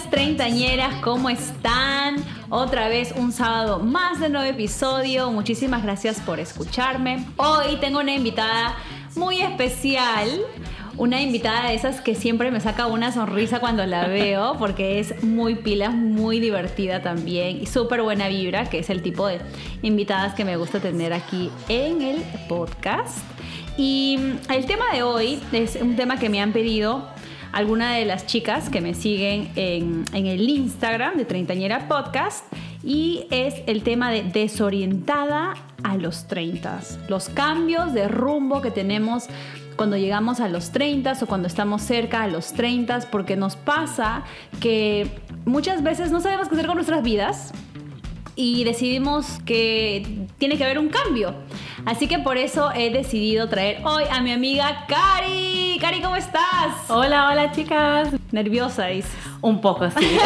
Bienvenidas treintañeras, ¿cómo están? Otra vez un sábado más de nuevo episodio. Muchísimas gracias por escucharme. Hoy tengo una invitada muy especial. Una invitada de esas que siempre me saca una sonrisa cuando la veo porque es muy pila, muy divertida también y súper buena vibra, que es el tipo de invitadas que me gusta tener aquí en el podcast. Y el tema de hoy es un tema que me han pedido alguna de las chicas que me siguen en, el Instagram de Treintañera Podcast y es el tema de desorientada a los 30, los cambios de rumbo que tenemos cuando llegamos a los 30 o cuando estamos cerca a los 30, porque nos pasa que muchas veces no sabemos qué hacer con nuestras vidas y decidimos que tiene que haber un cambio. Así que por eso he decidido traer hoy a mi amiga Cari. Cari, ¿cómo estás? Hola, hola chicas. Nerviosa, dices. Un poco así.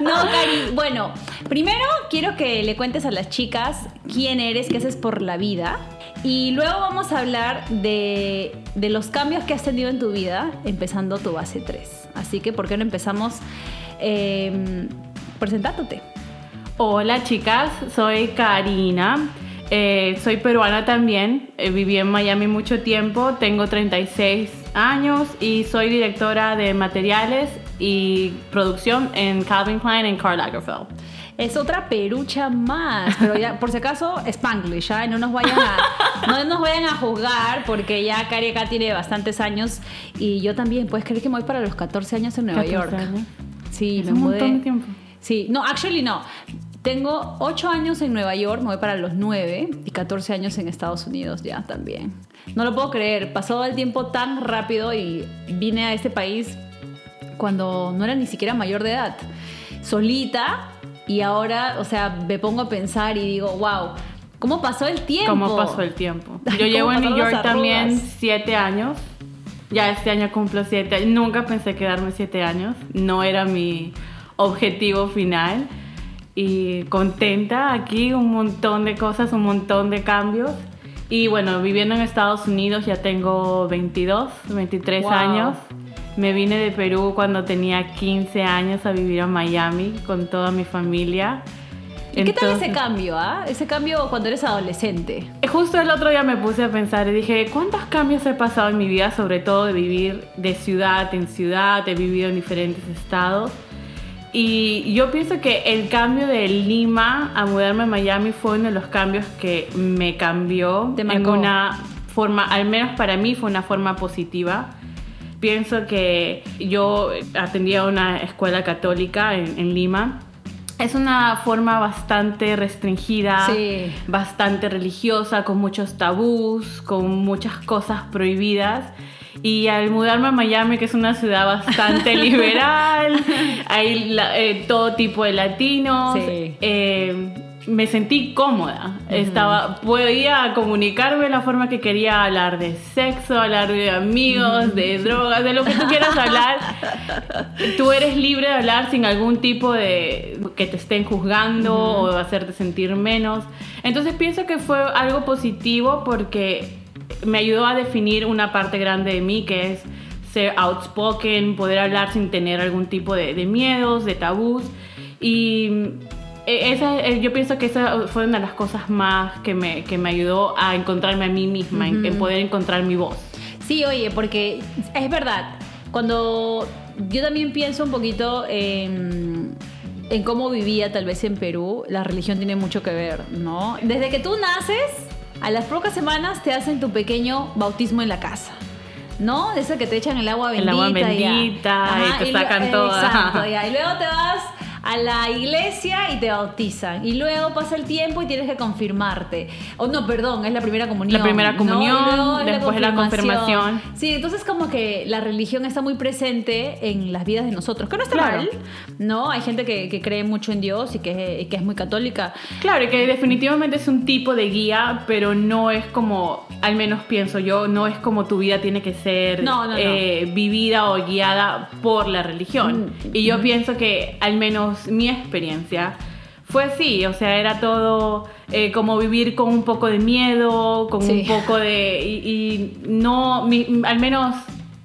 no, Cari, bueno, primero quiero que le cuentes a las chicas quién eres, qué haces por la vida. Y luego vamos a hablar de, de los cambios que has tenido en tu vida, empezando tu base 3. Así que, ¿por qué no empezamos eh, presentándote? Hola chicas, soy Karina. Eh, soy peruana también, eh, viví en Miami mucho tiempo, tengo 36 años y soy directora de materiales y producción en Calvin Klein en Karl Lagerfeld. Es otra perucha más, pero ya, por si acaso, Spanglish, ¿ya? No nos vayan a, no nos vayan a juzgar porque ya Cari acá tiene bastantes años y yo también, puedes creer que me voy para los 14 años en Nueva York. Sí, es me un montón de tiempo. Sí, no, actually no. Tengo 8 años en Nueva York, me voy para los 9 y 14 años en Estados Unidos ya también. No lo puedo creer, pasó el tiempo tan rápido y vine a este país cuando no era ni siquiera mayor de edad, solita y ahora, o sea, me pongo a pensar y digo, wow, ¿cómo pasó el tiempo? ¿Cómo pasó el tiempo? Yo llevo en New York también 7 años. Ya este año cumplo 7. Nunca pensé quedarme 7 años. No era mi objetivo final y contenta aquí, un montón de cosas, un montón de cambios. Y bueno, viviendo en Estados Unidos ya tengo 22, 23 años. Me vine de Perú cuando tenía 15 años a vivir a Miami con toda mi familia. ¿Y qué tal ese cambio, ah? Ese cambio cuando eres adolescente. Justo el otro día me puse a pensar y dije, ¿cuántos cambios he pasado en mi vida? Sobre todo de vivir de ciudad en ciudad, he vivido en diferentes estados. Y yo pienso que el cambio de Lima a mudarme a Miami fue uno de los cambios que me cambió en una forma, al menos para mí fue una forma positiva. Pienso que yo atendía una escuela católica en, Lima. Es una forma bastante restringida, bastante religiosa, con muchos tabús, con muchas cosas prohibidas. Y al mudarme a Miami, que es una ciudad bastante liberal, hay eh, todo tipo de latinos, eh, me sentí cómoda. Estaba, podía comunicarme de la forma que quería hablar de sexo, hablar de amigos, de drogas, de lo que tú quieras hablar. tú eres libre de hablar sin algún tipo de que te estén juzgando o hacerte sentir menos. Entonces pienso que fue algo positivo porque me ayudó a definir una parte grande de mí que es ser outspoken, poder hablar sin tener algún tipo de, miedos, de tabús. Y eh, esa, eh, yo pienso que esa fue una de las cosas más que me, que me ayudó a encontrarme a mí misma, en, poder encontrar mi voz. Sí, oye, porque es verdad, cuando yo también pienso un poquito en, en cómo vivía tal vez en Perú, la religión tiene mucho que ver, ¿no? Desde que tú naces a las pocas semanas te hacen tu pequeño bautismo en la casa. ¿No? De eso que te echan el agua bendita. El agua bendita y, te sacan todo. Exacto, y luego te vas a la iglesia y te bautizan. Y luego pasa el tiempo y tienes que confirmarte. O no, perdón, es la primera comunión. La primera comunión, después la, la confirmación. Sí, entonces como que la religión está muy presente en las vidas de nosotros, que no está mal, ¿no? Hay gente que, cree mucho en Dios y que, que es muy católica. Claro, y que definitivamente es un tipo de guía, pero no es como, al menos pienso yo, no es como tu vida tiene que ser eh, vivida o guiada por la religión. Mm, y yo mm. pienso que al menos mi experiencia, fue así, o sea, era todo eh, como vivir con un poco de miedo, con un poco de... Y, no, al menos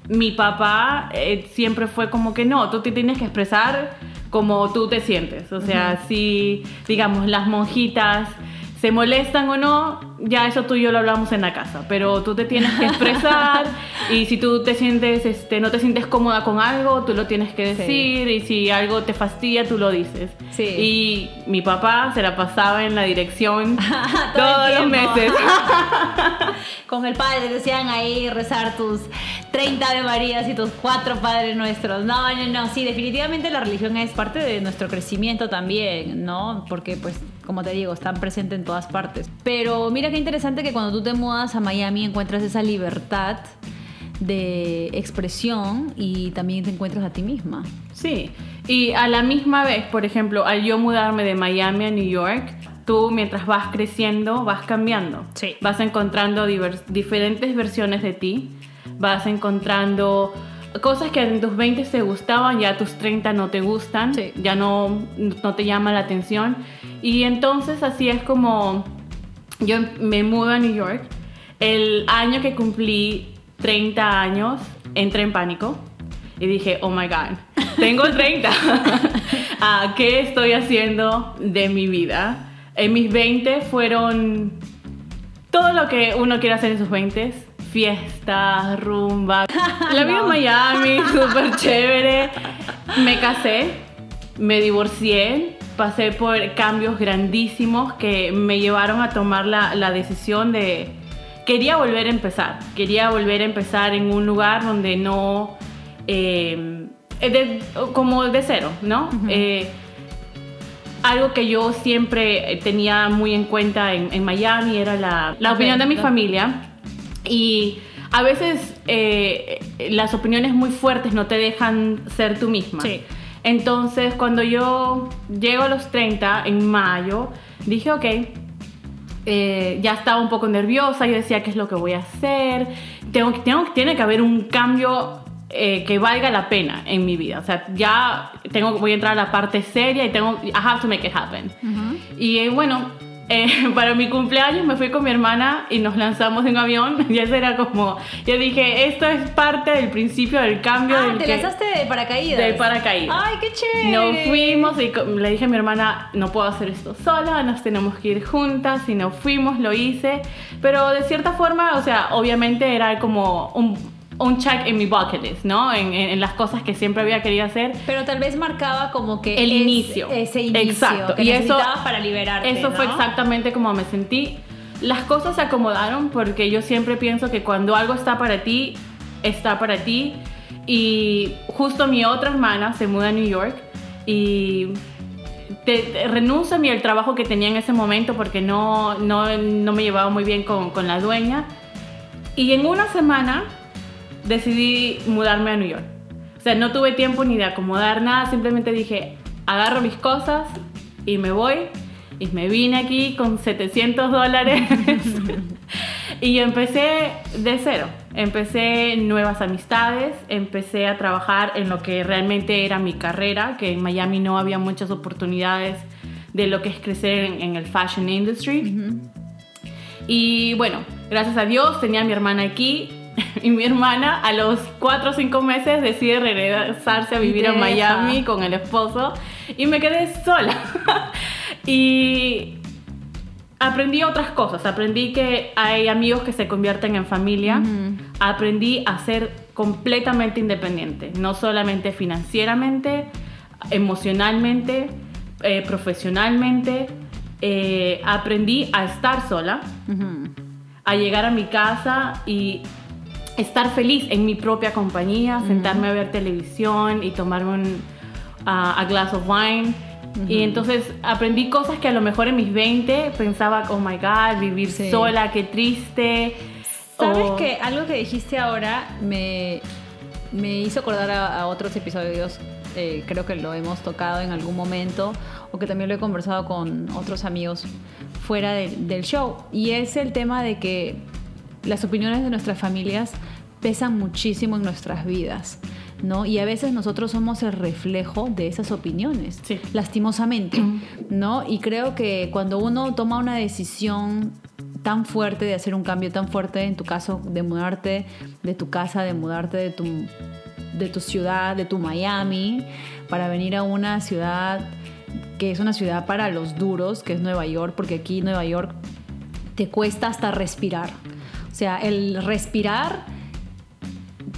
mi papá eh, siempre fue como que no, tú te tienes que expresar como tú te sientes. O sea, si, digamos, las monjitas se molestan o no, ya eso tú y yo lo hablamos en la casa, pero tú te tienes que expresar y si tú te sientes, este, no te sientes cómoda con algo, tú lo tienes que decir y si algo te fastidia, tú lo dices. Sí. Y mi papá se la pasaba en la dirección todos los meses. con el padre decían ahí rezar tus 30 de Marías y tus cuatro Padres Nuestros. No, no, no, sí, definitivamente la religión es parte de nuestro crecimiento también, ¿no? Porque pues como te digo, están presentes en todas partes. Pero mira qué interesante que cuando tú te mudas a Miami encuentras esa libertad de expresión y también te encuentras a ti misma. Sí, y a la misma vez, por ejemplo, al yo mudarme de Miami a New York, tú mientras vas creciendo vas cambiando. Sí. Vas encontrando diferentes versiones de ti, vas encontrando cosas que en tus 20 te gustaban, ya a tus 30 no te gustan, ya no, no te llama la atención. Y entonces así es como yo me mudo a New York. El año que cumplí 30 años, entré en pánico y dije, oh my god, tengo 30. Ah, ¿Qué estoy haciendo de mi vida? En mis 20 fueron todo lo que uno quiere hacer en sus 20 fiestas, rumba. La vida en Miami, súper chévere. Me casé, me divorcié, pasé por cambios grandísimos que me llevaron a tomar la, decisión de... Quería volver a empezar, quería volver a empezar en un lugar donde no... Eh, como de cero, ¿no? Eh, algo que yo siempre tenía muy en cuenta en, Miami era la, la opinión de mi familia y a veces eh, las opiniones muy fuertes no te dejan ser tú misma. Sí. Entonces, cuando yo llego a los 30, en mayo, dije, ok, eh, ya estaba un poco nerviosa, yo decía, ¿qué es lo que voy a hacer? Tengo, tengo, tiene que haber un cambio eh, que valga la pena en mi vida. O sea, ya tengo, voy a entrar a la parte seria y tengo, I have to make it happen. Y bueno, eh, para mi cumpleaños me fui con mi hermana y nos lanzamos en un avión. Y eso era como, yo dije, esto es parte del principio del cambio. Ah, ¿te lanzaste de paracaídas? De paracaídas. ¡Ay, qué chévere! Nos fuimos y le dije a mi hermana, no puedo hacer esto sola, nos tenemos que ir juntas. Y nos fuimos, lo hice. Pero de cierta forma, o sea, obviamente era como un un check en mi bucket list, ¿no? En, las cosas que siempre había querido hacer. Pero tal vez marcaba como que el inicio. Ese inicio Exacto. que y eso para liberarte. Eso fue exactamente como me sentí. Las cosas se acomodaron porque yo siempre pienso que cuando algo está para ti, está para ti. Y justo mi otra hermana se muda a New York y te, renuncio a mi el trabajo que tenía en ese momento porque no, no, no me llevaba muy bien con, con la dueña. Y en una semana decidí mudarme a New York. O sea, no tuve tiempo ni de acomodar nada, simplemente dije, agarro mis cosas y me voy. Y me vine aquí con 700 dólares. y yo empecé de cero. Empecé nuevas amistades, empecé a trabajar en lo que realmente era mi carrera, que en Miami no había muchas oportunidades de lo que es crecer en, el fashion industry. Y bueno, gracias a Dios tenía a mi hermana aquí y mi hermana a los 4 o 5 meses decide regresarse a vivir a Miami con el esposo y me quedé sola. y aprendí otras cosas, aprendí que hay amigos que se convierten en familia, aprendí a ser completamente independiente, no solamente financieramente, emocionalmente, eh, profesionalmente, eh, aprendí a estar sola, a llegar a mi casa y estar feliz en mi propia compañía, sentarme a ver televisión y tomarme un a glass of wine. Y entonces aprendí cosas que a lo mejor en mis 20 pensaba, oh my god, vivir sola, qué triste. ¿Sabes que Algo que dijiste ahora me, me hizo acordar a, otros episodios, eh, creo que lo hemos tocado en algún momento, o que también lo he conversado con otros amigos fuera del show. Y es el tema de que las opiniones de nuestras familias pesan muchísimo en nuestras vidas. ¿no? Y a veces nosotros somos el reflejo de esas opiniones, lastimosamente, ¿no? Y creo que cuando uno toma una decisión tan fuerte, de hacer un cambio tan fuerte, en tu caso, de mudarte de tu casa, de mudarte de tu, de tu ciudad, de tu Miami, para venir a una ciudad que es una ciudad para los duros, que es Nueva York, porque aquí Nueva York te cuesta hasta respirar. O sea, el respirar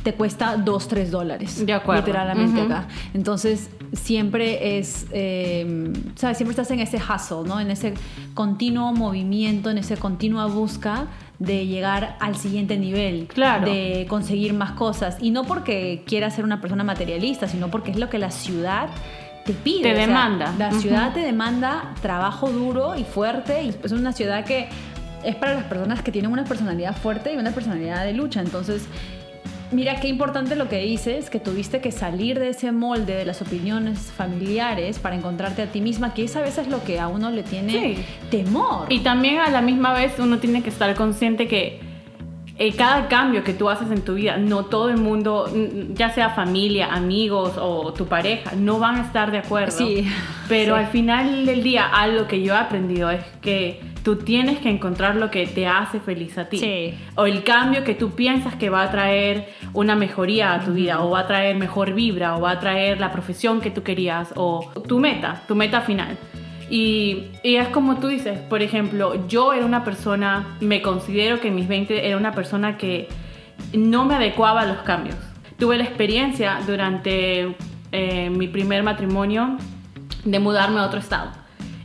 te cuesta 2, 3 dólares. De acuerdo. Literalmente acá. Entonces, siempre es, eh, ¿sabes? Siempre estás en ese hustle, ¿no? En ese continuo movimiento, en esa continua busca de llegar al siguiente nivel, Claro. de conseguir más cosas. Y no porque quieras ser una persona materialista, sino porque es lo que la ciudad te pide. Te O sea, demanda. la ciudad te demanda trabajo duro y fuerte. Y es una ciudad que es para las personas que tienen una personalidad fuerte y una personalidad de lucha. Entonces, Mira qué importante lo que dices, que tuviste que salir de ese molde de las opiniones familiares para encontrarte a ti misma, que esa a veces es lo que a uno le tiene Sí. temor. Y también a la misma vez uno tiene que estar consciente que eh, cada cambio que tú haces en tu vida, no todo el mundo, ya sea familia, amigos o tu pareja, no van a estar de acuerdo. Sí. Pero Sí. al final del día, algo que yo he aprendido es que tú tienes que encontrar lo que te hace feliz a ti. Sí. O el cambio que tú piensas que va a traer una mejoría a tu vida, o va a traer mejor vibra, o va a traer la profesión que tú querías, o tu meta, tu meta final. Y, y es como tú dices, por ejemplo, yo era una persona, me considero que en mis 20 era una persona que no me adecuaba a los cambios. Tuve la experiencia durante eh, mi primer matrimonio de mudarme a otro estado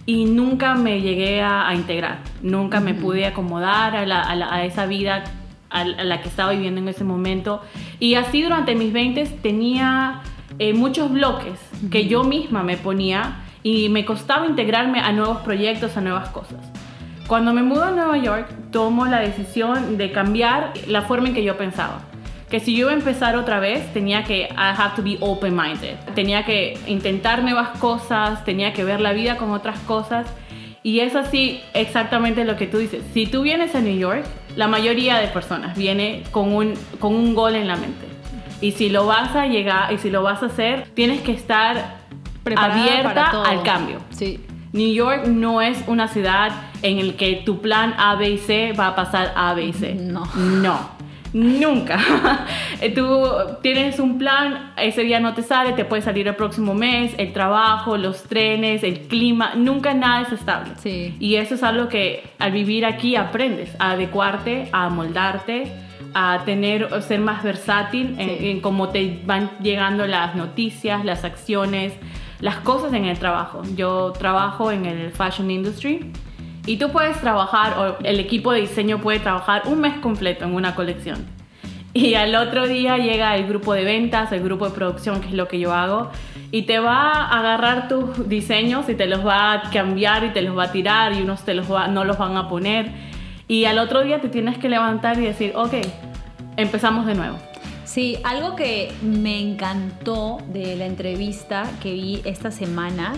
y nunca me llegué a, a integrar, nunca me pude acomodar a, la- a la- a esa vida a, la- a la que estaba viviendo en ese momento. Y así durante mis 20 tenía eh, muchos bloques que yo misma me ponía y me costaba integrarme a nuevos proyectos, a nuevas cosas. Cuando me mudo a Nueva York, tomo la decisión de cambiar la forma en que yo pensaba. Que si yo iba a empezar otra vez, tenía que, I have to be open-minded. Tenía que intentar nuevas cosas, tenía que ver la vida con otras cosas. Y es así exactamente lo que tú dices. Si tú vienes a New York, la mayoría de personas viene con un, con un gol en la mente. Y si lo vas a llegar, y si lo vas a hacer, tienes que estar Preparada abierta al cambio. Sí. New York no es una ciudad en la que tu plan A, B y C va a pasar A, B y C. No. No. Nunca. Tú tienes un plan, ese día no te sale, te puede salir el próximo mes, el trabajo, los trenes, el clima, nunca nada es estable. Sí. Y eso es algo que al vivir aquí aprendes, a adecuarte, a moldarte, a tener, a ser más versátil en, Sí. en cómo te van llegando las noticias, las acciones, las cosas en el trabajo. Yo trabajo en el fashion industry y tú puedes trabajar, o el equipo de diseño puede trabajar un mes completo en una colección. Y al otro día llega el grupo de ventas, el grupo de producción, que es lo que yo hago, y te va a agarrar tus diseños y te los va a cambiar y te los va a tirar y unos te los va- no los van a poner. Y al otro día te tienes que levantar y decir, ok, empezamos de nuevo. Sí, algo que me encantó de la entrevista que vi esta semana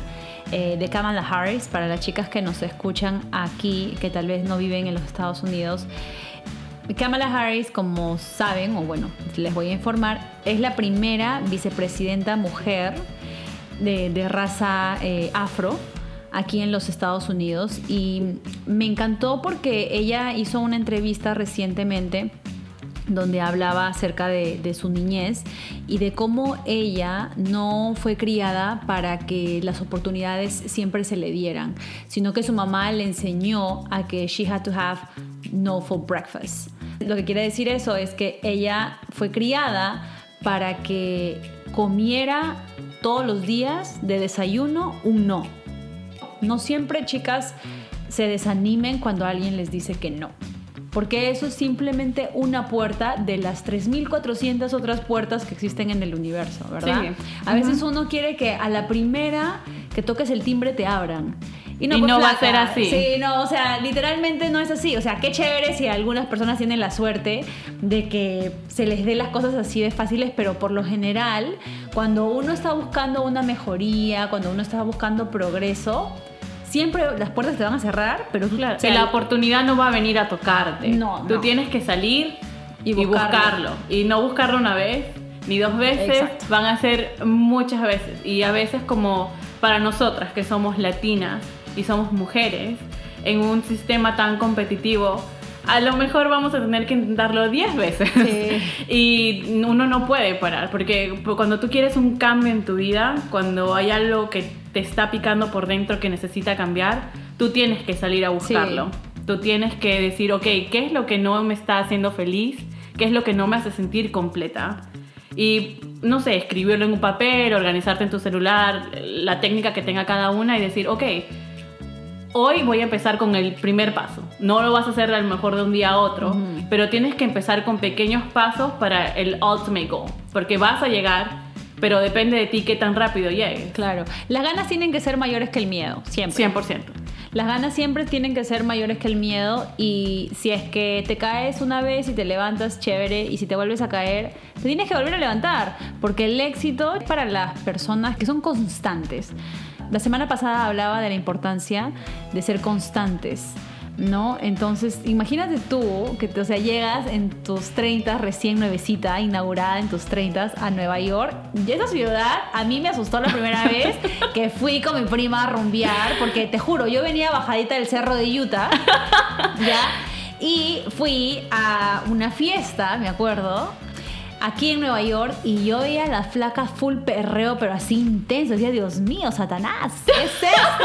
eh, de Kamala Harris, para las chicas que nos escuchan aquí, que tal vez no viven en los Estados Unidos. Kamala Harris, como saben, o bueno, les voy a informar, es la primera vicepresidenta mujer de, raza eh, afro aquí en los Estados Unidos y me encantó porque ella hizo una entrevista recientemente donde hablaba acerca de, su niñez y de cómo ella no fue criada para que las oportunidades siempre se le dieran, sino que su mamá le enseñó a que she had to have no for breakfast. Lo que quiere decir eso es que ella fue criada para que comiera todos los días de desayuno un no. No siempre, chicas, se desanimen cuando alguien les dice que no. Porque eso es simplemente una puerta de las 3.400 otras puertas que existen en el universo, ¿verdad? Sí. A veces uno quiere que a la primera que toques el timbre te abran. Y pues, no va a ser así. Sí, no, o sea, literalmente no es así. O sea, qué chévere si algunas personas tienen la suerte de que se les dé las cosas así de fáciles, pero por lo general, cuando uno está buscando una mejoría, cuando uno está buscando progreso, siempre las puertas te van a cerrar, pero Claro, sea, la oportunidad no va a venir a tocarte. No, Tú no. tienes que salir Y y, buscarlo. Y no buscarlo una vez ni dos veces, Exacto. van a ser muchas veces. Y a veces como para nosotras que somos latinas y somos mujeres, en un sistema tan competitivo, a lo mejor vamos a tener que intentarlo 10 veces. y uno no puede parar, porque cuando tú quieres un cambio en tu vida, cuando hay algo que te está picando por dentro que necesita cambiar, tú tienes que salir a buscarlo. Tú tienes que decir, ok, ¿qué es lo que no me está haciendo feliz? ¿Qué es lo que no me hace sentir completa? Y no sé, escribirlo en un papel, organizarte en tu celular, la técnica que tenga cada una y decir, ok, hoy voy a empezar con el primer paso. No lo vas a hacer a lo mejor de un día a otro, pero tienes que empezar con pequeños pasos para el ultimate goal, porque vas a llegar, pero depende de ti qué tan rápido llegues. Claro, las ganas tienen que ser mayores que el miedo, siempre. 100%. Las ganas siempre tienen que ser mayores que el miedo y si es que te caes una vez y te levantas, chévere, y si te vuelves a caer, te tienes que volver a levantar, porque el éxito es para las personas que son constantes. La semana pasada hablaba de la importancia de ser constantes. ¿No? Entonces, imagínate tú que, o sea, llegas en tus 30, recién nuevecita, inaugurada en tus 30 a Nueva York. Y esa ciudad a mí me asustó la primera vez que fui con mi prima a rumbear, porque te juro, yo venía bajadita del cerro de Utah, ¿ya? Y fui a una fiesta, me acuerdo, aquí en Nueva York y yo veía a las flacas full perreo, pero así intenso. Decía, Dios mío, Satanás, ¿qué es esto?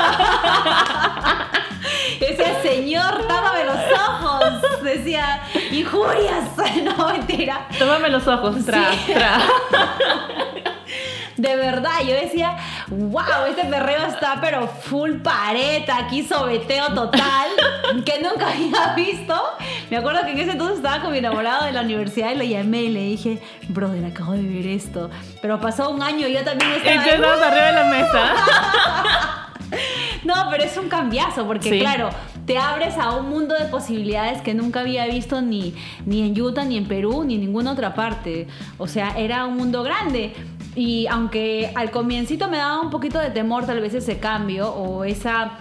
Decía, Señor, tápame los ojos. Decía, injurias. No, mentira. Tómame los ojos, tra, tra. De verdad, yo decía, wow, este perreo está pero full pareta, aquí sobeteo total, que nunca había visto. Me acuerdo que en ese entonces estaba con mi enamorado de la universidad y lo llamé y le dije, brother, acabo de ver esto. Pero pasó un año y yo también estaba... Y tú estabas arriba de la mesa. No, pero es un cambiazo, porque claro, te abres a un mundo de posibilidades que nunca había visto ni, ni en Utah, ni en Perú, ni en ninguna otra parte. O sea, era un mundo grande. Y aunque al comiencito me daba un poquito de temor tal vez ese cambio o esa,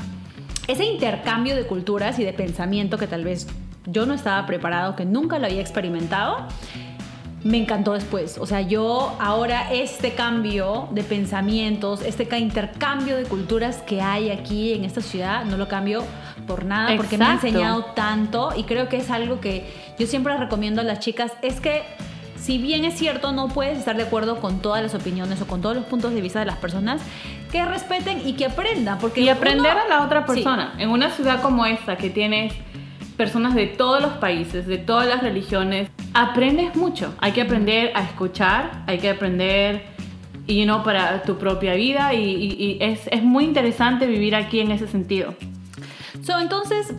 ese intercambio de culturas y de pensamiento que tal vez yo no estaba preparado, que nunca lo había experimentado, me encantó después. O sea, yo ahora este cambio de pensamientos, este intercambio de culturas que hay aquí en esta ciudad, no lo cambio por nada porque me ha enseñado tanto y creo que es algo que yo siempre recomiendo a las chicas, es que si bien es cierto, no puedes estar de acuerdo con todas las opiniones o con todos los puntos de vista de las personas, que respeten y que aprendan. Porque y aprender a la otra persona. En una ciudad como esta, que tienes personas de todos los países, de todas las religiones, aprendes mucho. Hay que aprender a escuchar, hay que aprender y no para tu propia vida y, es, es, muy interesante vivir aquí en ese sentido. So, entonces,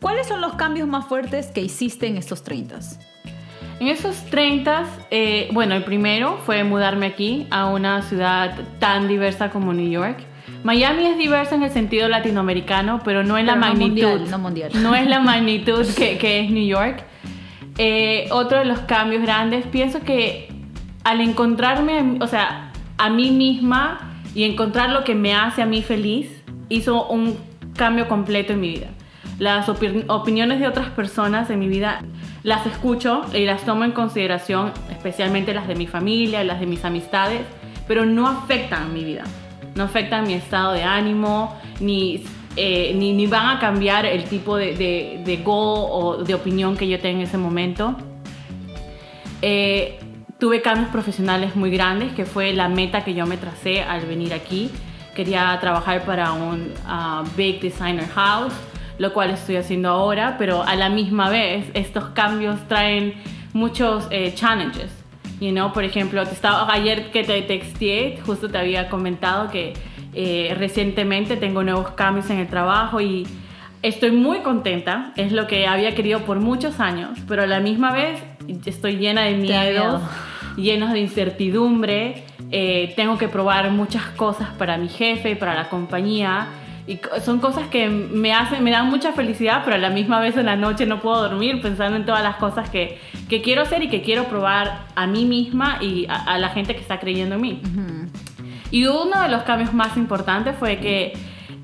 ¿cuáles son los cambios más fuertes que hiciste en estos 30? En esos 30, eh, bueno, el primero fue mudarme aquí a una ciudad tan diversa como New York. Miami es diversa en el sentido latinoamericano, pero no en la magnitud. no, mundial. no es la magnitud que, que es New York. Eh, otro de los cambios grandes, pienso que al encontrarme, o sea, a mí misma y encontrar lo que me hace a mí feliz, hizo un cambio completo en mi vida. Las opiniones de otras personas en mi vida las escucho y las tomo en consideración, especialmente las de mi familia, las de mis amistades, pero no afectan mi vida, no afectan mi estado de ánimo, ni, eh, ni, van a cambiar el tipo de, de, de, goal o de opinión que yo tenga en ese momento. Eh, tuve cambios profesionales muy grandes, que fue la meta que yo me tracé al venir aquí. Quería trabajar para un uh, big designer house lo cual estoy haciendo ahora, pero a la misma vez estos cambios traen muchos eh, challenges. You know? Por ejemplo, te estaba, ayer que te texté, justo te había comentado que eh, recientemente tengo nuevos cambios en el trabajo y estoy muy contenta, es lo que había querido por muchos años, pero a la misma vez estoy llena de miedos, llenos de incertidumbre, eh, tengo que probar muchas cosas para mi jefe, para la compañía y son cosas que me hacen, me dan mucha felicidad, pero a la misma vez en la noche no puedo dormir pensando en todas las cosas que, que quiero hacer y que quiero probar a mí misma y a, la gente que está creyendo en mí. Y uno de los cambios más importantes fue que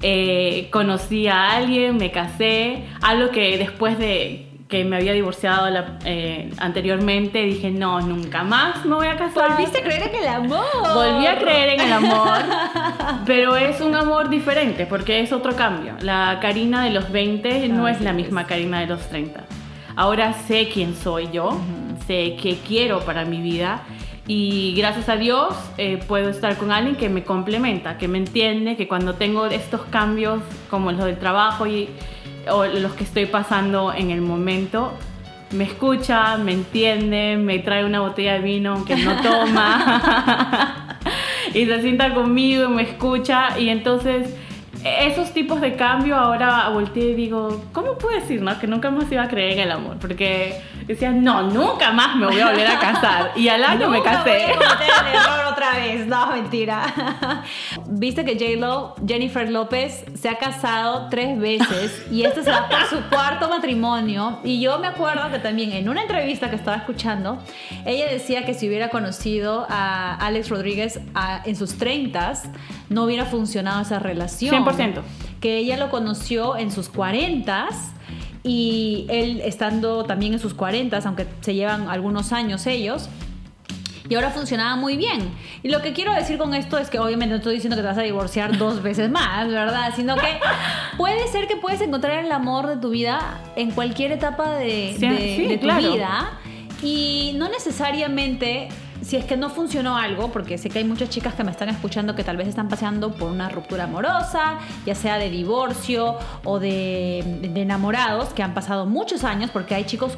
eh, conocí a alguien, me casé, algo que después de que me había divorciado la- eh, anteriormente, dije, no, nunca más me voy a casar. Volviste a creer en el amor. Volví a creer en el amor, pero es un amor diferente porque es otro cambio. La Karina de los 20 no es la misma Karina de los 30. Ahora sé quién soy yo, sé qué quiero para mi vida y gracias a Dios eh, puedo estar con alguien que me complementa, que me entiende, que cuando tengo estos cambios como los del trabajo y, o los que estoy pasando en el momento, me escucha, me entiende, me trae una botella de vino aunque no toma y se sienta conmigo y me escucha y entonces esos tipos de cambio ahora volteé y digo, ¿cómo puedo decir no? que nunca más iba a creer en el amor? Porque decía, no, nunca más me voy a volver a casar y al año me casé. voy a el error otra vez. No, mentira. Viste que J-Lo, Jennifer López, se ha casado tres veces y este será por su cuarto matrimonio. Y yo me acuerdo que también en una entrevista que estaba escuchando, ella decía que si hubiera conocido a Alex Rodríguez a- en sus 30s, no hubiera funcionado esa relación. 100%. Que ella lo conoció en sus 40s y él estando también en sus 40s, aunque se llevan algunos años ellos. Y ahora funcionaba muy bien. Y lo que quiero decir con esto es que obviamente no estoy diciendo que te vas a divorciar dos veces más, ¿verdad? Sino que puede ser que puedes encontrar el amor de tu vida en cualquier etapa de, Sí, de- sí, de tu claro. vida. Y no necesariamente, si es que no funcionó algo, porque sé que hay muchas chicas que me están escuchando que tal vez están pasando por una ruptura amorosa, ya sea de divorcio o de, de enamorados, que han pasado muchos años, porque hay chicos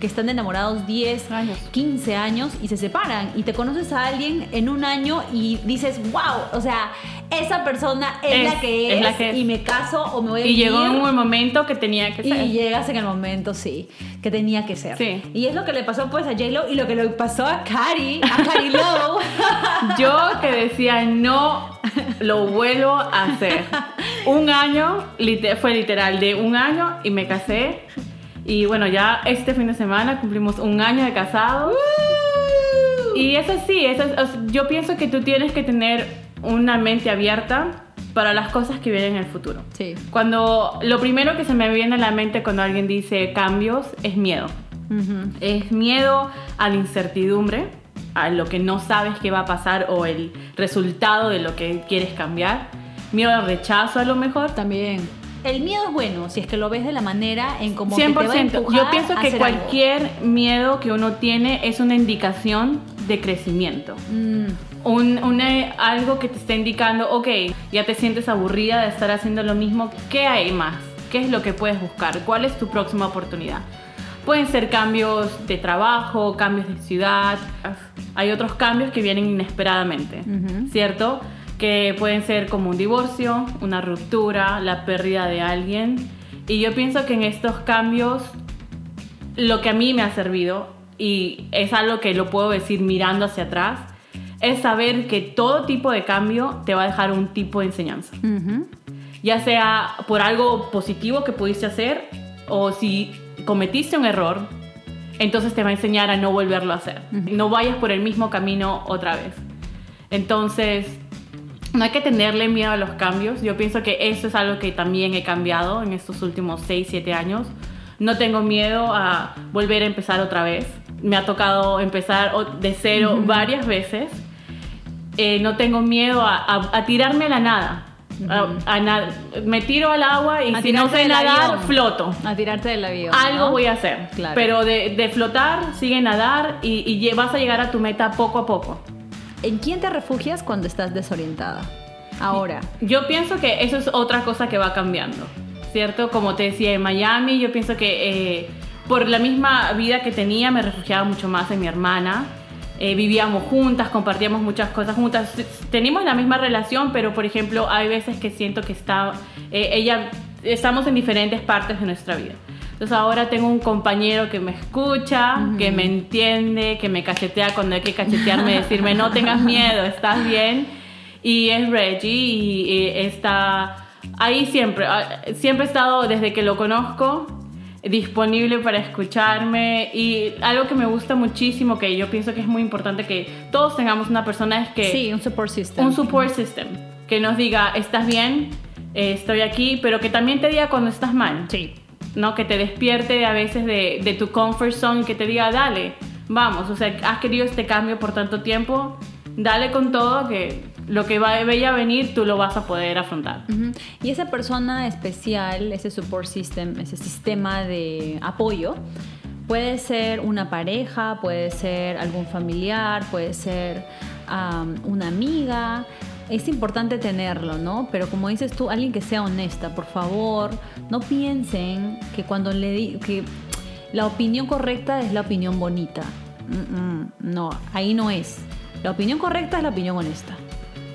que están enamorados 10 Años. 15 años y se separan y te conoces a alguien en un año y dices, wow, o sea, esa persona es, Es- la que es, es la que es. y me caso o me voy a Y llegó en vivir". un momento que tenía que ser. Y llegas en el momento, sí, que tenía que ser. Sí. Y es lo que le pasó pues a J-Lo y lo que le pasó a Cari, a Cari Lowe. Yo que decía, no lo vuelvo a hacer. Un año, fue literal, de un año y me casé. Y bueno, ya este fin de semana cumplimos un año de casados. Y eso sí, eso es- yo pienso que tú tienes que tener una mente abierta para las cosas que vienen en el futuro. Sí. Cuando lo primero que se me viene a la mente cuando alguien dice cambios es miedo. Es miedo a la incertidumbre, a lo que no sabes que va a pasar o el resultado de lo que quieres cambiar. Miedo al rechazo a lo mejor. También. El miedo es bueno si es que lo ves de la manera en como que te 100%. va a empujar Yo pienso que algo. cualquier miedo que uno tiene es una indicación de crecimiento. Mm, Un, una- algo que te está indicando, ok, ya te sientes aburrida de estar haciendo lo mismo, ¿qué hay más? ¿Qué es lo que puedes buscar? ¿Cuál es tu próxima oportunidad? Pueden ser cambios de trabajo, cambios de ciudad, hay otros cambios que vienen inesperadamente. ¿cierto? Que pueden ser como un divorcio, una ruptura, la pérdida de alguien. Y yo pienso que en estos cambios lo que a mí me ha servido, y es algo que lo puedo decir mirando hacia atrás, es saber que todo tipo de cambio te va a dejar un tipo de enseñanza. Ya sea por algo positivo que pudiste hacer o si cometiste un error, entonces te va a enseñar a no volverlo a hacer. No vayas por el mismo camino otra vez. Entonces, no hay que tenerle miedo a los cambios. Yo pienso que eso es algo que también he cambiado en estos últimos 6, 7 años. No tengo miedo a volver a empezar otra vez. Me ha tocado empezar de cero varias veces. Eh, no tengo miedo a, a- a tirarme a la nada. A- a na- me tiro al agua y A si no sé nadar, avión. floto. A tirarte del avión. Algo ¿no? voy a hacer. Claro. Pero de, de flotar, sigue nadar y, y vas a llegar a tu meta poco a poco. ¿En quién te refugias cuando estás desorientada? Ahora. Yo pienso que eso es otra cosa que va cambiando, ¿cierto? Como te decía, en Miami yo pienso que eh, por la misma vida que tenía me refugiaba mucho más en mi hermana. Eh, vivíamos juntas, compartíamos muchas cosas juntas. Teníamos la misma relación, pero por ejemplo hay veces que siento que está, eh, ella, estamos en diferentes partes de nuestra vida. Entonces ahora tengo un compañero que me escucha, que me entiende, que me cachetea cuando hay que cachetearme, decirme no tengas miedo, estás bien. Y es Reggie y, y está ahí siempre. ah, Siempre he estado desde que lo conozco disponible para escucharme y algo que me gusta muchísimo que yo pienso que es muy importante que todos tengamos una persona es que Sí, un support system. un support system que nos diga estás bien eh, estoy aquí pero que también te diga cuando estás mal Sí. ¿No? Que te despierte a veces de, tu comfort zone que te diga, dale, vamos, o sea, has querido este cambio por tanto tiempo, dale con todo que lo que vaya a venir tú lo vas a poder afrontar. Y esa persona especial, ese support system, ese sistema de apoyo, puede ser una pareja, puede ser algún familiar, puede ser una amiga. Es importante tenerlo, ¿no? Pero como dices tú, alguien que sea honesta, por favor, no piensen que cuando le di que la opinión correcta es la opinión bonita. no, ahí no es. La opinión correcta es la opinión honesta.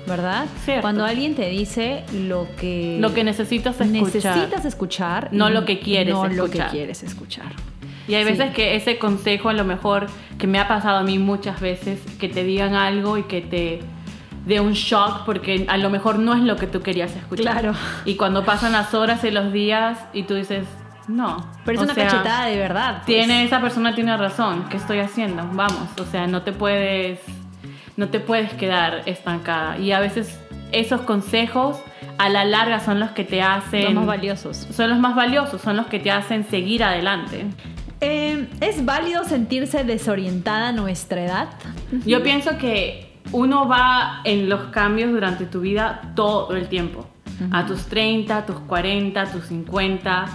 ¿verdad? Cuando alguien te dice lo que lo que necesitas escuchar, necesitas escuchar no lo que quieres no escuchar. lo que quieres escuchar. Y hay veces que ese consejo a lo mejor que me ha pasado a mí muchas veces que te digan algo y que te dé un shock porque a lo mejor no es lo que tú querías escuchar. Claro. Y cuando pasan las horas y los días y tú dices, no. Pero es una cachetada de verdad. Pues. Tiene, esa persona tiene razón. ¿Qué estoy haciendo? Vamos. O sea, no te puedes no te puedes quedar estancada. Y a veces esos consejos a la larga son los que te hacen... Los más valiosos. Son los más valiosos, son los que te hacen seguir adelante. Eh, ¿Es válido sentirse desorientada a nuestra edad? Yo pienso que uno va en los cambios durante tu vida todo el tiempo. A tus 30, a tus 40, a tus 50.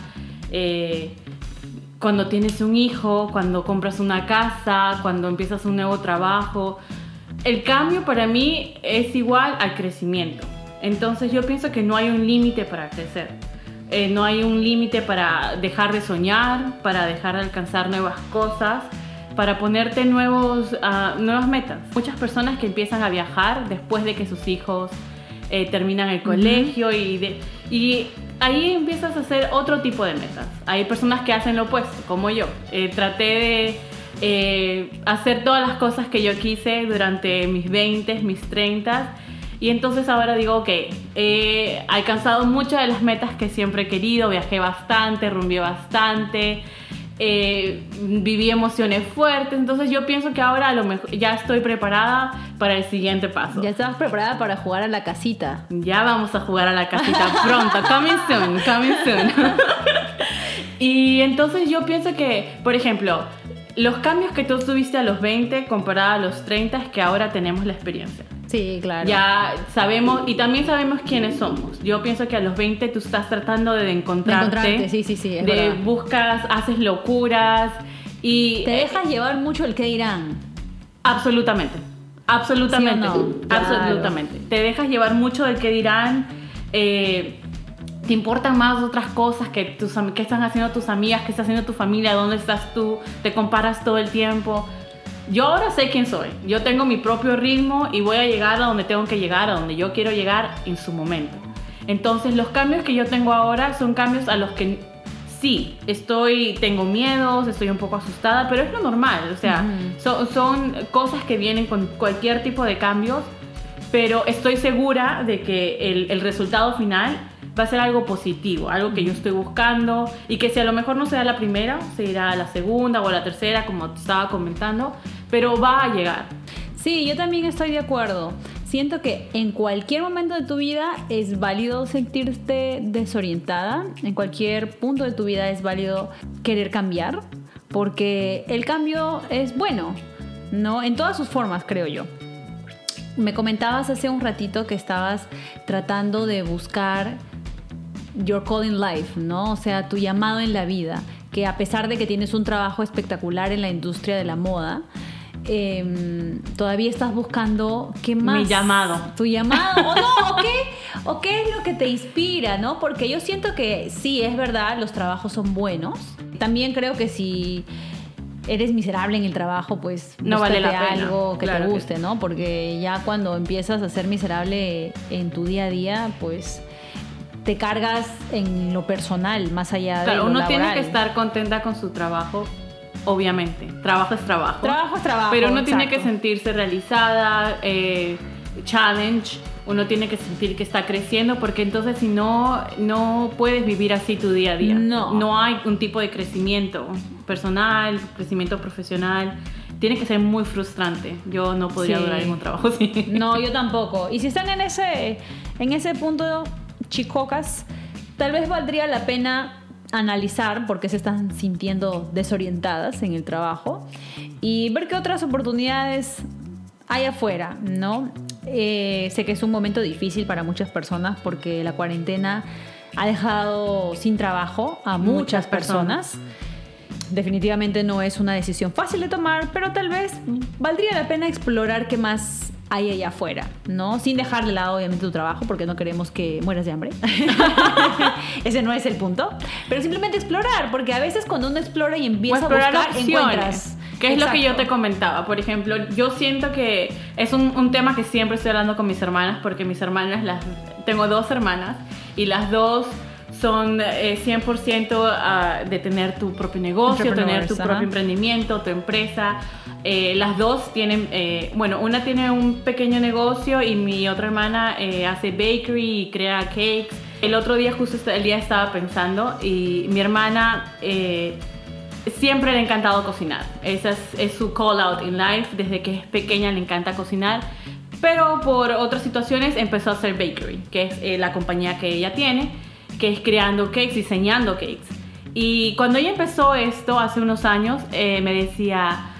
Eh, cuando tienes un hijo, cuando compras una casa, cuando empiezas un nuevo trabajo el cambio para mí es igual al crecimiento. Entonces yo pienso que no hay un límite para crecer. Eh, no hay un límite para dejar de soñar, para dejar de alcanzar nuevas cosas, para ponerte nuevos, uh, nuevas metas. Muchas personas que empiezan a viajar después de que sus hijos eh, terminan el colegio y, y ahí empiezas a hacer otro tipo de metas. Hay personas que hacen lo opuesto, como yo. Eh, traté de eh, hacer todas las cosas que yo quise durante mis 20, mis 30. Y entonces ahora digo, ok, he alcanzado muchas de las metas que siempre he querido, viajé bastante, rumbié bastante, eh, viví emociones fuertes, entonces yo pienso que ahora a lo mejor ya estoy preparada para el siguiente paso. Ya estás preparada para jugar a la casita. Ya vamos a jugar a la casita pronto, coming soon, coming soon. y entonces yo pienso que, por ejemplo, los cambios que tú tuviste a los 20 comparado a los 30 es que ahora tenemos la experiencia. Sí, claro. Ya sabemos y también sabemos quiénes somos. Yo pienso que a los 20 tú estás tratando de encontrarte. De encontrarte, sí, sí, sí. de buscas, haces locuras y. Te dejas llevar mucho el que dirán. Absolutamente. Absolutamente. Absolutamente. Te dejas llevar mucho del que dirán. Eh, te importan más otras cosas que tus, qué están haciendo tus amigas, qué está haciendo tu familia, dónde estás tú, te comparas todo el tiempo. Yo ahora sé quién soy, yo tengo mi propio ritmo y voy a llegar a donde tengo que llegar, a donde yo quiero llegar en su momento. Entonces los cambios que yo tengo ahora son cambios a los que sí, estoy, tengo miedos, estoy un poco asustada, pero es lo normal, o sea, son, son cosas que vienen con cualquier tipo de cambios, pero estoy segura de que el, el resultado final va a ser algo positivo, algo que yo estoy buscando y que si a lo mejor no sea la primera, se irá a la segunda o la tercera, como te estaba comentando, pero va a llegar. Sí, yo también estoy de acuerdo. Siento que en cualquier momento de tu vida es válido sentirte desorientada, en cualquier punto de tu vida es válido querer cambiar, porque el cambio es bueno, ¿no? En todas sus formas, creo yo. Me comentabas hace un ratito que estabas tratando de buscar your calling life, ¿no? O sea, tu llamado en la vida, que a pesar de que tienes un trabajo espectacular en la industria de la moda, em, todavía estás buscando qué más. Mi llamado. Tu llamado. o no, o qué, o qué es lo que te inspira, ¿no? Porque yo siento que sí, es verdad, los trabajos son buenos. También creo que si eres miserable en el trabajo, pues no vale la pena. algo que te guste, ¿no? Porque ya cuando empiezas a ser miserable en tu día a día, pues te cargas en lo personal, más allá de lo uno tiene que estar contenta con su trabajo, obviamente. Trabajo es trabajo. Trabajo es trabajo. Pero uno tiene que sentirse realizada, eh, challenge. Uno tiene que sentir que está creciendo porque entonces si no, no puedes vivir así tu día a día. No. No hay un tipo de crecimiento personal, crecimiento profesional tiene que ser muy frustrante. Yo no podría durar en un trabajo así. No, yo tampoco. Y si están en ese, en ese punto, chicocas, tal vez valdría la pena analizar por qué se están sintiendo desorientadas en el trabajo y ver qué otras oportunidades hay afuera, ¿no? Eh, sé que es un momento difícil para muchas personas porque la cuarentena ha dejado sin trabajo a muchas, personas. Definitivamente no es una decisión fácil de tomar, pero tal vez valdría la pena explorar qué más hay allá afuera, ¿no? Sin dejar de lado obviamente tu trabajo porque no queremos que mueras de hambre. Ese no es el punto, pero simplemente explorar, porque a veces cuando uno explora y empieza a buscar, encuentras. Que es lo que yo te comentaba. Por ejemplo, yo siento que es un, un, tema que siempre estoy hablando con mis hermanas, porque mis hermanas, las, tengo dos hermanas, y las dos son 100% eh, ah, de tener tu propio negocio, tener tu propio emprendimiento, tu empresa. Eh, las dos tienen, eh, bueno, una tiene un pequeño negocio y mi otra hermana hace bakery y crea cakes. El otro día, justo el día estaba pensando y mi hermana siempre le ha encantado cocinar. Esa es, es, su call out in life. Desde que es pequeña le encanta cocinar. Pero por otras situaciones empezó a hacer bakery, que es la compañía que ella tiene que es creando cakes, diseñando cakes. Y cuando ella empezó esto hace unos años, eh, me decía,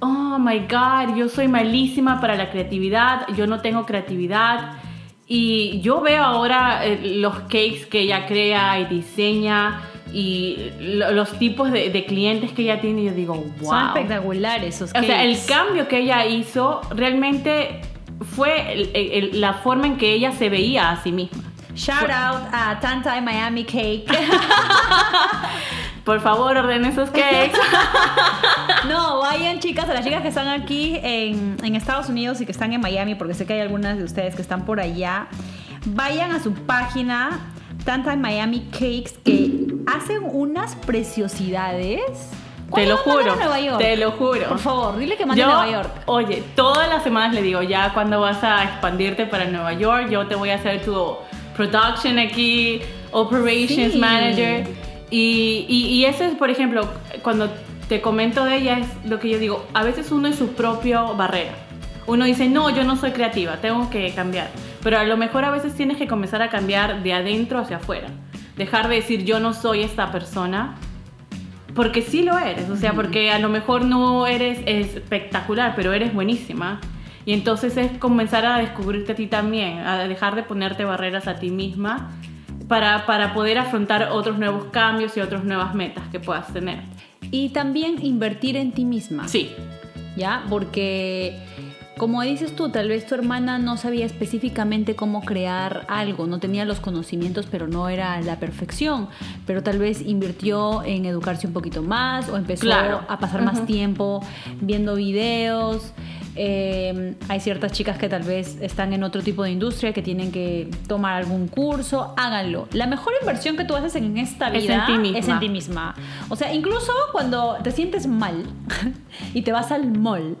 oh my god, yo soy malísima para la creatividad, yo no tengo creatividad. Y yo veo ahora eh, los cakes que ella crea y diseña y los tipos de, clientes que ella tiene y yo digo, wow. Son espectaculares esos cakes. O sea, el cambio que ella hizo realmente fue la forma en que ella se veía a sí misma. Shout out a Tanta Miami Cake. Por favor, ordenen esos cakes. no, vayan chicas, a las chicas que están aquí en, en, Estados Unidos y que están en Miami, porque sé que hay algunas de ustedes que están por allá. Vayan a su página, Tanta Miami Cakes, que hacen unas preciosidades. Te lo juro. A Nueva York? Te lo juro. Por favor, dile que mande a Nueva York. Oye, todas las semanas le digo, ya cuando vas a expandirte para Nueva York, yo te voy a hacer tu production aquí, operations manager. Y, y, eso es, por ejemplo, cuando te comento de ella, es lo que yo digo, a veces uno es su propia barrera. Uno dice, no, yo no soy creativa, tengo que cambiar. Pero a lo mejor a veces tienes que comenzar a cambiar de adentro hacia afuera. Dejar de decir, yo no soy esta persona, porque sí lo eres. O sea, porque a lo mejor no eres espectacular, pero eres buenísima. Y entonces es comenzar a descubrirte a ti también, a dejar de ponerte barreras a ti misma para, para poder afrontar otros nuevos cambios y otras nuevas metas que puedas tener. Y también invertir en ti misma. Sí. ¿Ya? Porque como dices tú, tal vez tu hermana no sabía específicamente cómo crear algo, no tenía los conocimientos, pero no era la perfección, pero tal vez invirtió en educarse un poquito más o empezó a pasar más tiempo viendo videos. Eh, hay ciertas chicas que tal vez están en otro tipo de industria que tienen que tomar algún curso, háganlo. La mejor inversión que tú haces en esta vida es en ti misma. O sea, incluso cuando te sientes mal y te vas al mall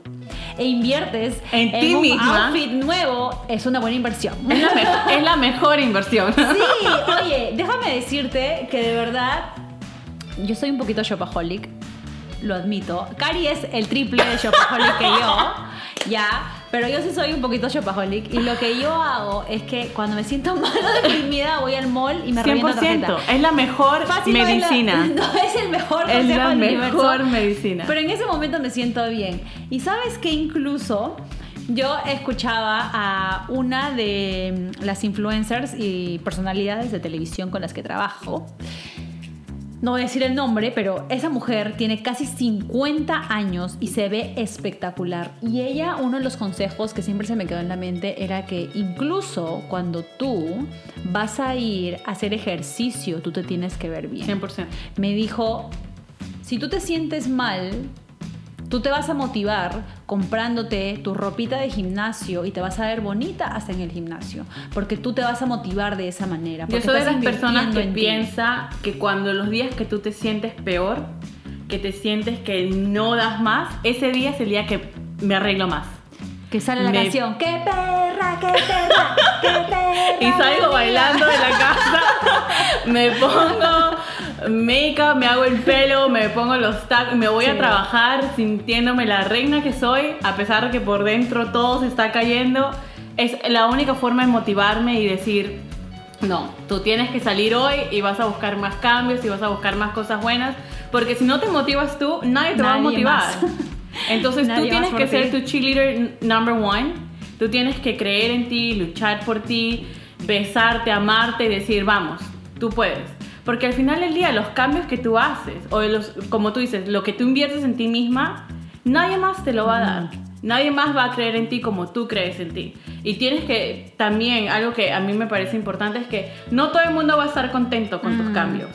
e inviertes en, ti un outfit nuevo, es una buena inversión. Es la, mejor, es la mejor inversión. Sí, oye, déjame decirte que de verdad yo soy un poquito shopaholic, lo admito. Cari es el triple de shopaholic que yo. ya, pero yo sí soy un poquito shopaholic y lo que yo hago es que cuando me siento mal o deprimida voy al mall y me 100%, tarjeta. es la mejor medicina. No, es el mejor Es la mejor medicina. Pero en ese momento me siento bien. Y sabes que incluso yo escuchaba a una de las influencers y personalidades de televisión con las que trabajo no voy a decir el nombre, pero esa mujer tiene casi 50 años y se ve espectacular. Y ella, uno de los consejos que siempre se me quedó en la mente era que incluso cuando tú vas a ir a hacer ejercicio, tú te tienes que ver bien. 100%. Me dijo, si tú te sientes mal, Tú te vas a motivar comprándote tu ropita de gimnasio y te vas a ver bonita hasta en el gimnasio, porque tú te vas a motivar de esa manera. Yo soy de las personas que piensa que cuando los días que tú te sientes peor, que te sientes que no das más, ese día es el día que me arreglo más. Que sale la canción, ¡qué perra, qué perra, qué perra! y salgo bailando de la casa, me pongo make-up, me hago el pelo, me pongo los tags, me voy a trabajar sintiéndome la reina que soy, a pesar de que por dentro todo se está cayendo. Es la única forma de motivarme y decir, No, tú tienes que salir hoy y vas a buscar más cambios y vas a buscar más cosas buenas, porque si no te motivas tú, nadie te va a motivar. más. Entonces tú tienes que ser tu cheerleader number one, tú tienes que creer en ti, luchar por ti, besarte, amarte y decir, vamos, tú puedes. Porque al final del día los cambios que tú haces, o los, como tú dices, lo que tú inviertes en ti misma, nadie más te lo va a dar. Nadie más va a creer en ti como tú crees en ti. Y tienes que también, algo que a mí me parece importante es que no todo el mundo va a estar contento con tus cambios.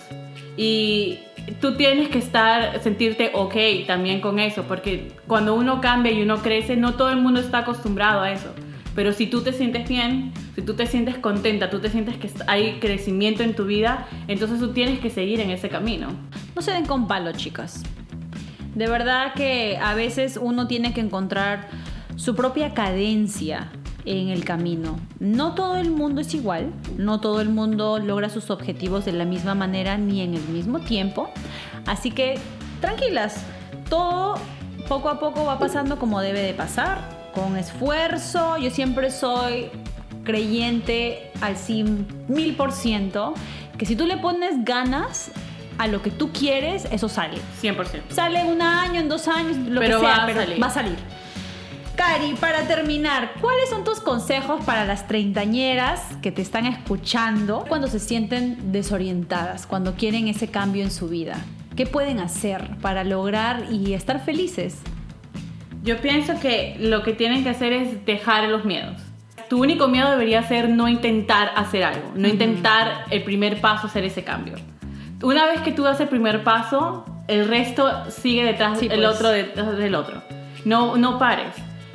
Y tú tienes que estar, sentirte ok también con eso, porque cuando uno cambia y uno crece, no todo el mundo está acostumbrado a eso. Pero si tú te sientes bien, si tú te sientes contenta, tú te sientes que hay crecimiento en tu vida, entonces tú tienes que seguir en ese camino. No se den con palo, chicas. De verdad que a veces uno tiene que encontrar su propia cadencia en el camino. No todo el mundo es igual, no todo el mundo logra sus objetivos de la misma manera ni en el mismo tiempo. Así que tranquilas, todo poco a poco va pasando como debe de pasar, con esfuerzo. Yo siempre soy creyente al mil por ciento que si tú le pones ganas a lo que tú quieres, eso sale. 100%. Sale en un año, en dos años, lo Pero que sea, va a pero salir. va a salir. Cari, para terminar, ¿cuáles son tus consejos para las treintañeras que te están escuchando cuando se sienten desorientadas, cuando quieren ese cambio en su vida? ¿Qué pueden hacer para lograr y estar felices? Yo pienso que lo que tienen que hacer es dejar los miedos. Tu único miedo debería ser no intentar hacer algo, no intentar el primer paso hacer ese cambio. Una vez que tú das el primer paso, el resto sigue detrás Sí, el pues. otro detrás del otro. No, no pares.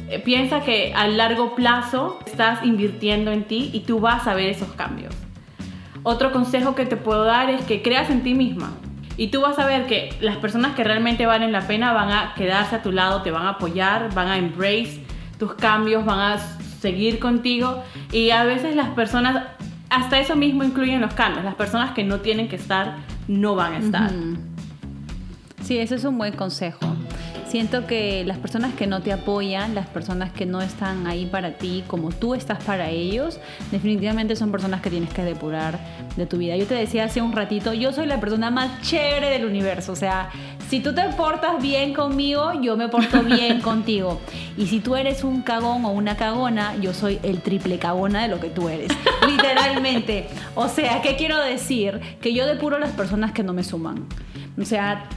Eh, Piensa que a largo plazo estás invirtiendo en ti y tú vas a ver esos cambios. Otro consejo que te puedo dar es que creas en ti misma. Y tú vas a ver que las personas que realmente valen la pena van a quedarse a tu lado, te van a apoyar, van a embrace tus cambios, van a seguir contigo. Y a veces las personas, hasta eso mismo incluyen los cambios. Las personas que no tienen que estar, no van a estar. Sí, ese es un buen consejo. Siento que las personas que no te apoyan, las personas que no están ahí para ti como tú estás para ellos, definitivamente son personas que tienes que depurar de tu vida. Yo te decía hace un ratito, yo soy la persona más chévere del universo. O sea, si tú te portas bien conmigo, yo me porto bien contigo. Y si tú eres un cagón o una cagona, yo soy el triple cagona de lo que tú eres. Literalmente. O sea, ¿qué quiero decir? Que yo depuro a las personas que no me suman. O sea,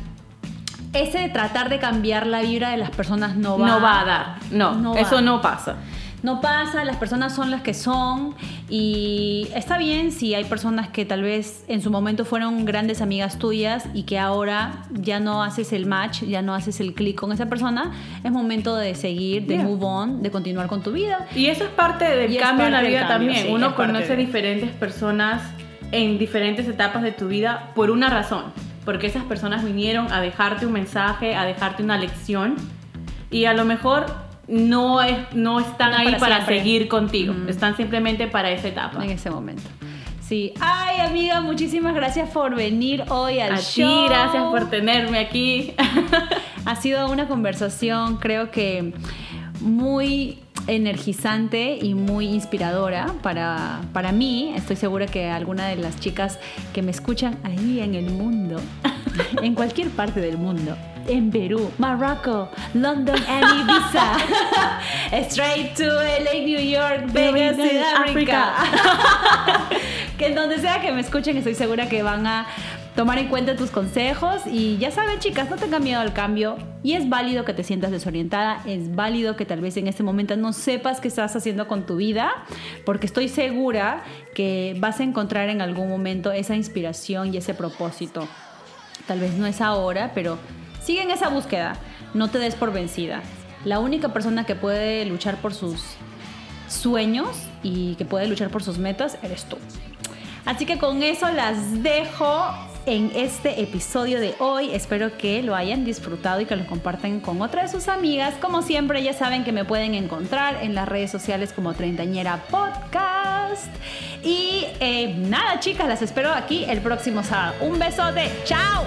ese de tratar de cambiar la vibra de las personas no va, No va a dar. No, eso no pasa. No pasa, las personas son las que son y está bien si hay personas que tal vez en su momento fueron grandes amigas tuyas y que ahora ya no haces el match, ya no haces el clic con esa persona, es momento de seguir, de Yeah. move on, de continuar con tu vida. Y eso es parte del Y cambio en la vida cambio, también. sí, Uno conoce de- diferentes personas en diferentes etapas de tu vida por una razón. Porque esas personas vinieron a dejarte un mensaje, a dejarte una lección. Y a lo mejor no, es, no están No ahí para seguir contigo. Mm. Están simplemente para esa etapa. En ese momento. Sí. Ay, amiga, muchísimas gracias por venir hoy al A show. ti, gracias por tenerme aquí. Ha sido una conversación, creo que muy energizante y muy inspiradora para, para mí. Estoy segura que alguna de las chicas que me escuchan ahí en el mundo, en cualquier parte del mundo, en Perú, Marruecos, London and Ibiza, straight to LA, New York, Vegas, Sudáfrica. que en donde sea que me escuchen, estoy segura que van a tomar en cuenta tus consejos y ya saben chicas, no tengan miedo al cambio y es válido que te sientas desorientada, es válido que tal vez en este momento no sepas qué estás haciendo con tu vida, porque estoy segura que vas a encontrar en algún momento esa inspiración y ese propósito. Tal vez no es ahora, pero sigue en esa búsqueda, no te des por vencida. La única persona que puede luchar por sus sueños y que puede luchar por sus metas eres tú. Así que con eso las dejo en este episodio de hoy. Espero que lo hayan disfrutado y que lo compartan con otras de sus amigas. Como siempre, ya saben que me pueden encontrar en las redes sociales como Treintañera Podcast. Y eh, nada, chicas, las espero aquí el próximo sábado. Un besote. ¡Chao!